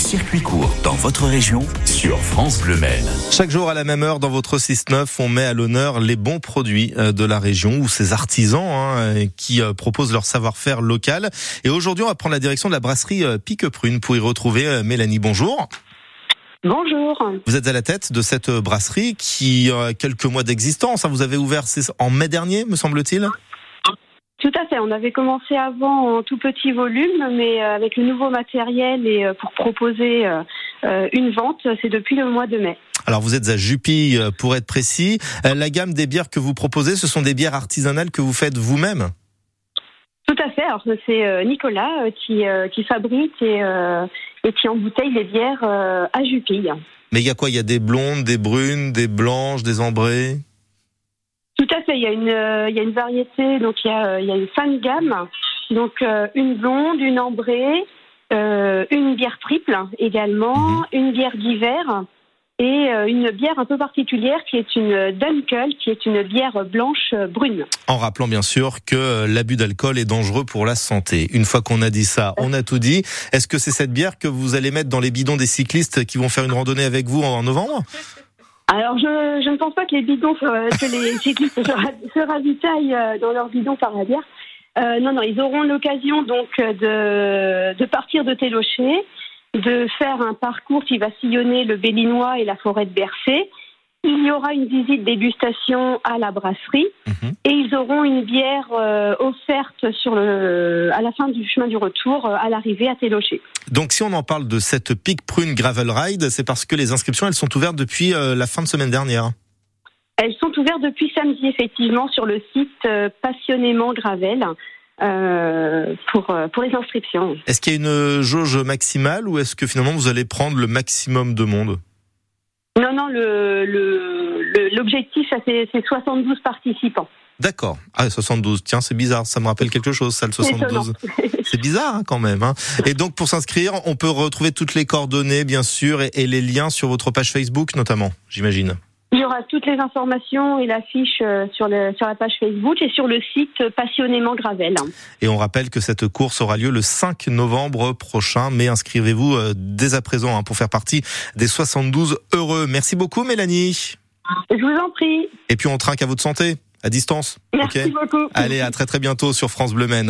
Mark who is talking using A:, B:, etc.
A: circuits courts dans votre région sur France Bleu Maine.
B: Chaque jour à la même heure dans votre 6-9, on met à l'honneur les bons produits euh, de la région ou ces artisans hein, qui euh, proposent leur savoir-faire local. Et aujourd'hui, on va prendre la direction de la brasserie euh, Pique Prune pour y retrouver Mélanie. Bonjour.
C: Bonjour.
B: Vous êtes à la tête de cette brasserie qui a quelques mois d'existence. Hein. Vous avez ouvert en mai dernier, me semble-t-il
C: tout à fait. On avait commencé avant en tout petit volume, mais euh, avec le nouveau matériel et euh, pour proposer euh, une vente, c'est depuis le mois de mai.
B: Alors vous êtes à Jupy pour être précis. La gamme des bières que vous proposez, ce sont des bières artisanales que vous faites vous-même?
C: Tout à fait. Alors c'est Nicolas qui, qui fabrique et, et qui embouteille les bières à Jupy.
B: Mais il y a quoi? Il y a des blondes, des brunes, des blanches, des ambrées?
C: Tout à fait. Il y a une, euh, il y a une variété. Donc il y a, il y a une fin de gamme. Donc euh, une blonde, une ambrée, euh, une bière triple également, mhm. une bière d'hiver et une bière un peu particulière qui est une Dunkel, qui est une bière blanche brune.
B: En rappelant bien sûr que l'abus d'alcool est dangereux pour la santé. Une fois qu'on a dit ça, on a tout dit. Est-ce que c'est cette bière que vous allez mettre dans les bidons des cyclistes qui vont faire une randonnée avec vous en novembre?
C: Alors, je, je, ne pense pas que les bidons, que les cyclistes se, ravitaillent euh, dans leurs bidons par la bière. Euh, non, non, ils auront l'occasion donc de, de partir de Télocher, de faire un parcours qui va sillonner le Bélinois et la forêt de Bercé, il y aura une visite dégustation à la brasserie mhm. et ils auront une bière euh, offerte sur le, à la fin du chemin du retour euh, à l'arrivée à Télocher.
B: Donc si on en parle de cette Pic Prune Gravel Ride, c'est parce que les inscriptions elles sont ouvertes depuis euh, la fin de semaine dernière.
C: Elles sont ouvertes depuis samedi effectivement sur le site Passionnément Gravel. pour, pour les inscriptions.
B: Est-ce qu'il y a une jauge maximale ou est-ce que finalement vous allez prendre le maximum de monde?
C: Non, non, l'objectif, le, c'est 72 participants.
B: D'accord. Ah, 72. Tiens, c'est bizarre. Ça me rappelle quelque chose, ça, le 72. C'est bizarre, hein, quand même. Hein. Et donc, pour s'inscrire, on peut retrouver toutes les coordonnées, bien sûr, et les liens sur votre page Facebook, notamment, j'imagine.
C: Il y aura toutes les informations et l'affiche euh, sur, sur la page Facebook et sur le site Passionnément Gravel.
B: Et on rappelle que cette course aura lieu le 5 novembre prochain, mais inscrivez-vous euh, dès à présent hein, pour faire partie des 72 heureux. Merci beaucoup Mélanie.
C: Je vous en prie.
B: Et puis on trinque à votre santé, à distance.
C: Merci beaucoup.
B: Allez, à très très bientôt sur France Bleu Maine.